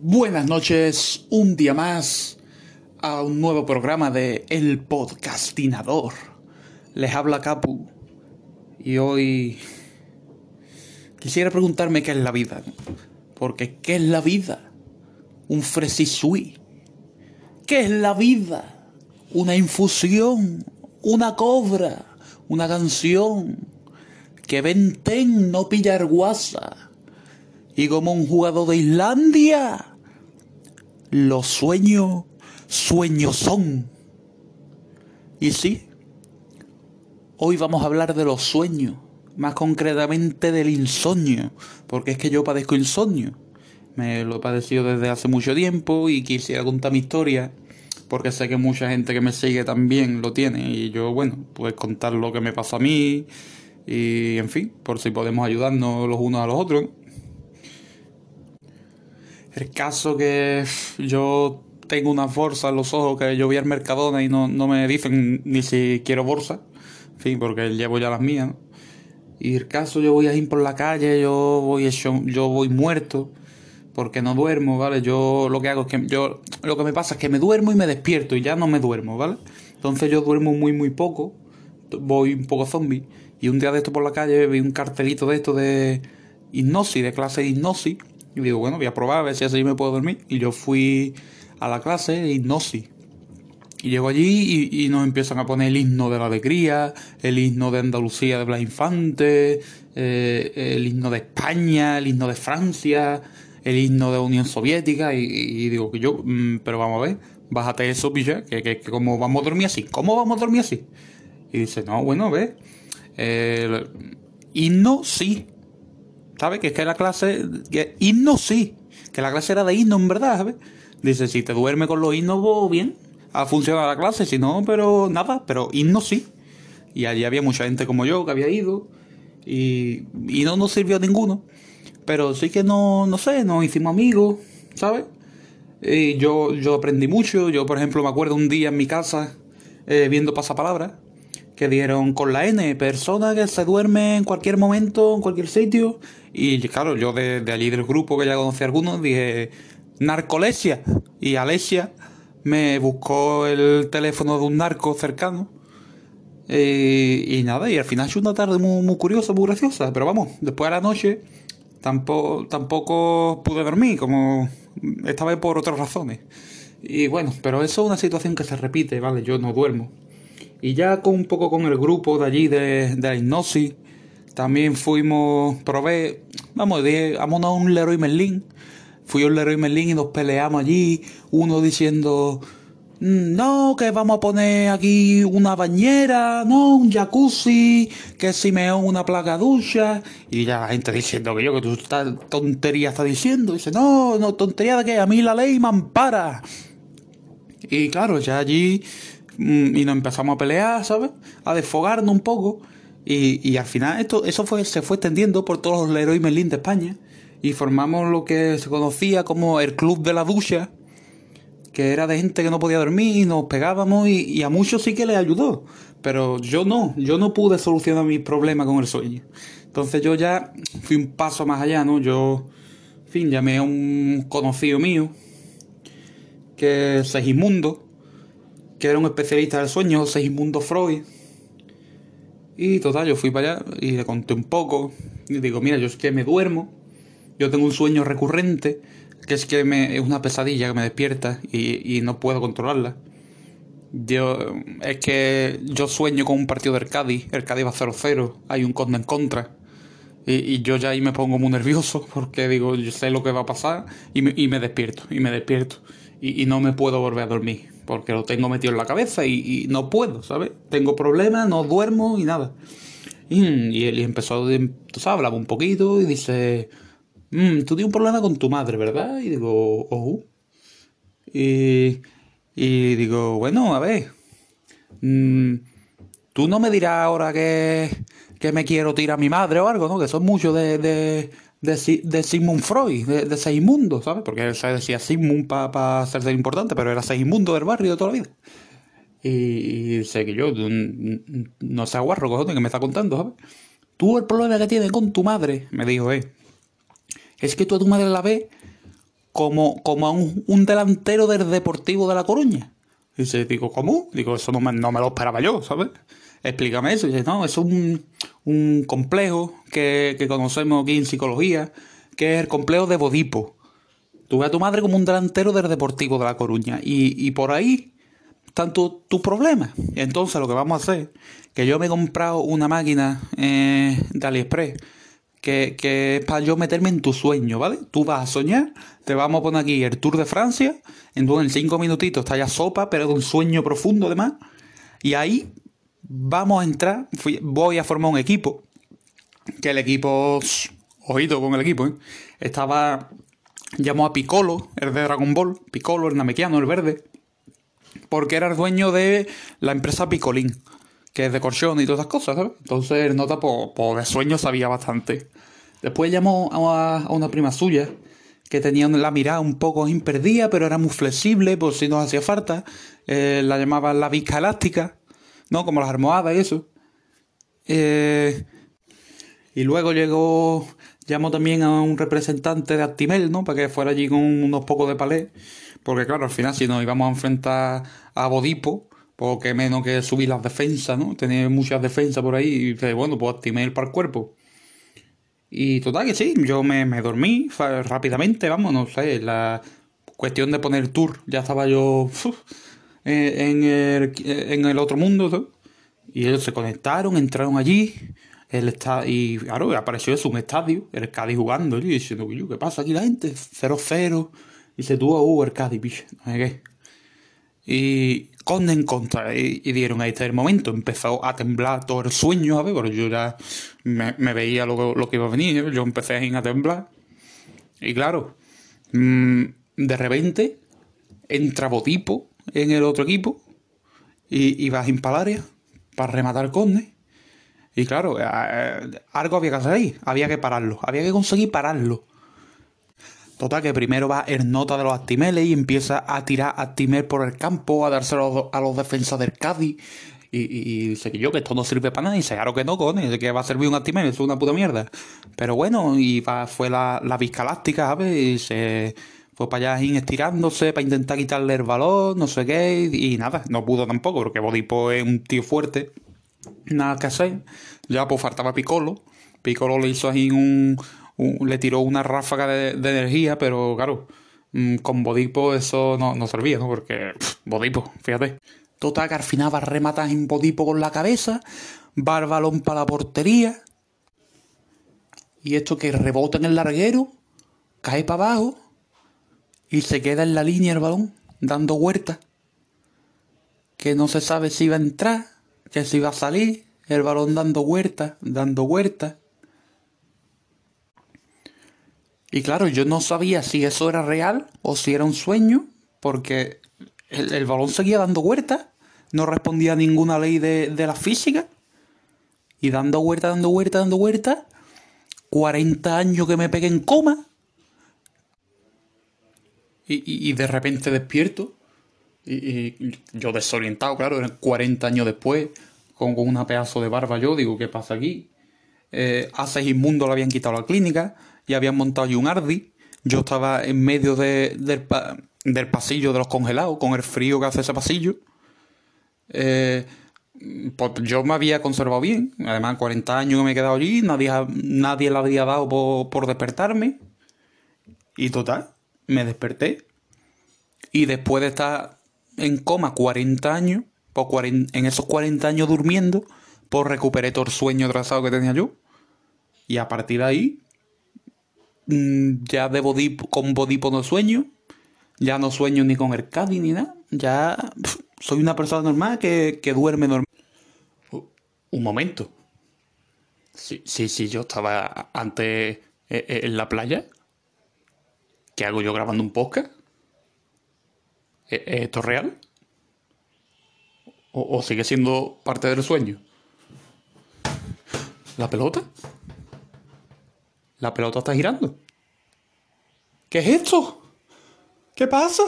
Buenas noches, un día más a un nuevo programa de El Podcastinador. Les habla Capu y hoy quisiera preguntarme qué es la vida. Porque ¿qué es la vida? Un fresisui. ¿Qué es la vida? Una infusión, una cobra, una canción. Que venten no pillar guasa y como un jugador de Islandia, los sueños, sueños son. Y sí, hoy vamos a hablar de los sueños, más concretamente del insomnio, porque es que yo padezco insomnio. Me lo he padecido desde hace mucho tiempo y quisiera contar mi historia, porque sé que mucha gente que me sigue también lo tiene, y yo, bueno, pues contar lo que me pasa a mí, y en fin, por si podemos ayudarnos los unos a los otros. El caso que yo tengo una bolsa en los ojos que yo voy al Mercadona y no, me dicen ni si quiero bolsa. En porque llevo ya las mías. Y el caso yo voy a ir por la calle, yo voy hecho, yo voy muerto porque no duermo, ¿vale? Yo lo que hago es que yo lo que me pasa es que me duermo y me despierto y ya no me duermo, ¿vale? Entonces yo duermo muy muy poco, voy un poco zombie y un día de esto por la calle vi un cartelito de esto de hipnosis, de clase de hipnosis y digo, bueno, voy a probar a ver si así me puedo dormir. Y yo fui a la clase de hipnosis. Y llego allí y, nos empiezan a poner el himno de la alegría, el himno de Andalucía de Blas Infante, eh, el himno de España, el himno de Francia, el himno de Unión Soviética. Y, digo que yo, mm, pero vamos a ver, bájate eso, pilla, que, que, como vamos a dormir así. ¿Cómo vamos a dormir así? Y dice, no, bueno, ve, eh, himno sí, ¿sabes? Que es que la clase, que himno sí, que la clase era de himno en verdad, ¿sabes? Dice, si te duerme con los himnos, bien, ha funcionado la clase, si no, pero nada, pero himno sí. Y allí había mucha gente como yo que había ido y, y no nos sirvió a ninguno. Pero sí que no, no sé, nos hicimos amigos, ¿sabes? Y yo, yo aprendí mucho. Yo, por ejemplo, me acuerdo un día en mi casa eh, viendo pasapalabras que dieron con la N, persona que se duerme en cualquier momento, en cualquier sitio. Y claro, yo de, allí del grupo que ya conocí algunos dije, narcolesia. Y Alesia me buscó el teléfono de un narco cercano. Eh, y nada, y al final fue una tarde muy, muy curiosa, muy graciosa. Pero vamos, después de la noche tampoco, tampoco pude dormir, como esta vez por otras razones. Y bueno, pero eso es una situación que se repite, ¿vale? Yo no duermo. Y ya con un poco con el grupo de allí de, de la hipnosis, también fuimos, probé, vamos, de, vámonos a un Leroy Merlin. Fui a un Leroy Merlin y nos peleamos allí, uno diciendo, mm, no, que vamos a poner aquí una bañera, no, un jacuzzi, que si me una placa ducha. Y ya la gente diciendo que yo, que tú estás tontería estás diciendo. dice, no, no, tontería de que a mí la ley me ampara. Y claro, ya allí y nos empezamos a pelear, ¿sabes? A desfogarnos un poco. Y, al final esto, eso fue, se fue extendiendo por todos los Leroy Merlin de España. Y formamos lo que se conocía como el Club de la Ducha, que era de gente que no podía dormir y nos pegábamos y, a muchos sí que les ayudó. Pero yo no, yo no pude solucionar mis problemas con el sueño. Entonces yo ya fui un paso más allá, ¿no? Yo, en fin, llamé a un conocido mío, que es Segismundo, que era un especialista del sueño, Segismundo Freud. Y total, yo fui para allá y le conté un poco. Y digo, mira, yo es que me duermo, yo tengo un sueño recurrente, que es que me, es una pesadilla que me despierta y, no puedo controlarla. Yo, es que yo sueño con un partido del Cádiz, el Cádiz va 0-0, hay un conde en contra. Y, yo ya ahí me pongo muy nervioso porque digo, yo sé lo que va a pasar y me, y me despierto, y me despierto. y no me puedo volver a dormir porque lo tengo metido en la cabeza y, no puedo, ¿sabes? Tengo problemas, no duermo y nada. Y, él empezó, tú sabes, hablaba un poquito y dice, mm, tú tienes un problema con tu madre, ¿verdad? Y digo, oh. Y, y digo, bueno, a ver, mm, tú no me dirás ahora que, que me quiero tirar a mi madre o algo, ¿no? Que son muchos de de, de Sigmund Freud, de, de Seismundo, ¿sabes? Porque se decía Sigmund para pa ser importante, pero era Seismundo del barrio de toda la vida. Y, sé que yo no sé aguarro, cojones, que me está contando, ¿sabes? Tú el problema que tienes con tu madre, me dijo, eh, es que tú a tu madre la ves como, como a un, delantero del Deportivo de La Coruña. Y dice, digo, ¿cómo? Digo, eso no me, no me lo esperaba yo, ¿sabes? Explícame eso. Y dice, no, es un, un complejo que, que, conocemos aquí en psicología, que es el complejo de Bodipo. Tuve a tu madre como un delantero del Deportivo de La Coruña. Y, y por ahí están tus problemas. Entonces lo que vamos a hacer, que yo me he comprado una máquina eh, de AliExpress que, es para yo meterme en tu sueño, ¿vale? Tú vas a soñar, te vamos a poner aquí el Tour de Francia, en cinco minutitos está ya sopa, pero de un sueño profundo además, y ahí vamos a entrar, voy a formar un equipo, que el equipo, ojito con el equipo, ¿eh? estaba, llamó a Piccolo, el de Dragon Ball, Piccolo, el namequiano, el verde, porque era el dueño de la empresa Picolín que es de corchón y todas esas cosas, ¿sabes? Entonces nota por, de sueño sabía bastante. Después llamó a, una prima suya que tenía la mirada un poco imperdida, pero era muy flexible por si nos hacía falta. Eh, la llamaban la visca elástica, ¿no? Como las almohadas y eso. Eh, y luego llegó, llamó también a un representante de Actimel, ¿no? Para que fuera allí con unos pocos de palé. Porque claro, al final si nos íbamos a enfrentar a Bodipo, porque menos que subir las defensas, ¿no? Tener muchas defensas por ahí y bueno, pues el para el cuerpo. Y total que sí, yo me, dormí rápidamente, vamos, no sé, la cuestión de poner tour, ya estaba yo en, el, en el otro mundo. Y ellos se conectaron, entraron allí, el y claro, apareció eso, un estadio, el Cádiz jugando, y diciendo, ¿qué pasa aquí la gente? 0-0, y se tuvo, uh, el Cádiz, piche, no sé qué. Y con en contra. Y, dieron ahí este momento. Empezó a temblar todo el sueño, ver, pero yo ya me, veía lo, lo, que iba a venir. Yo empecé a temblar. Y claro, mm, de repente entra Botipo en el otro equipo y, y va a Impalaria para rematar conde. Y claro, eh, eh, algo había que hacer ahí, había que pararlo, había que conseguir pararlo. Total, que primero va el nota de los Actimeles y empieza a tirar Actimel por el campo, a dárselo a los defensas del Cádiz. Y, dice que yo, que esto no sirve para nada. Y dice, claro que no, cojones, que va a servir un Actimel, es una puta mierda. Pero bueno, y va, fue la, la Viscaláctica, ¿sabes? Y se fue para allá estirándose para intentar quitarle el valor, no sé qué. Y, nada, no pudo tampoco, porque Bodipo es un tío fuerte. Nada que hacer. Ya pues faltaba Piccolo. Piccolo le hizo ahí un le tiró una ráfaga de, energía, pero claro, mm, con Bodipo eso no, servía, ¿no? Porque Bodipo, fíjate. Total, que al final va a rematar en Bodipo con la cabeza, va el balón para la portería, y esto que rebota en el larguero, cae para abajo, y se queda en la línea el balón, dando vueltas. Que no se sabe si va a entrar, que si va a salir, el balón dando vueltas, dando vueltas. Y claro, yo no sabía si eso era real o si era un sueño, porque el, balón seguía dando vueltas, no respondía a ninguna ley de, la física, y dando vueltas, dando vueltas, dando vueltas, 40 años que me pegué en coma, y, de repente despierto, y, yo desorientado, claro, 40 años después, con, una pedazo de barba yo, digo, ¿qué pasa aquí? Eh, hace inmundo le habían quitado la clínica, y habían montado allí un Ardi. Yo estaba en medio del, pasillo de los congelados, con el frío que hace ese pasillo. Eh, pues yo me había conservado bien. Además, 40 años que me he quedado allí, nadie, nadie le había dado por, despertarme. Y total, me desperté. Y después de estar en coma 40 años, pues en esos 40 años durmiendo, pues recuperé todo el sueño trazado que tenía yo. Y a partir de ahí, Mm, ya de con Bodipo no sueño, ya no sueño ni con el Cádiz ni nada, ya soy una persona normal que, duerme normal. Un momento. Sí, sí, sí, yo estaba antes eh, eh, en la playa. ¿Qué hago yo grabando un podcast? ¿E-, ¿Esto es real? ¿O, ¿O sigue siendo parte del sueño? ¿La pelota? La pelota está girando. ¿Qué es esto? ¿Qué pasa?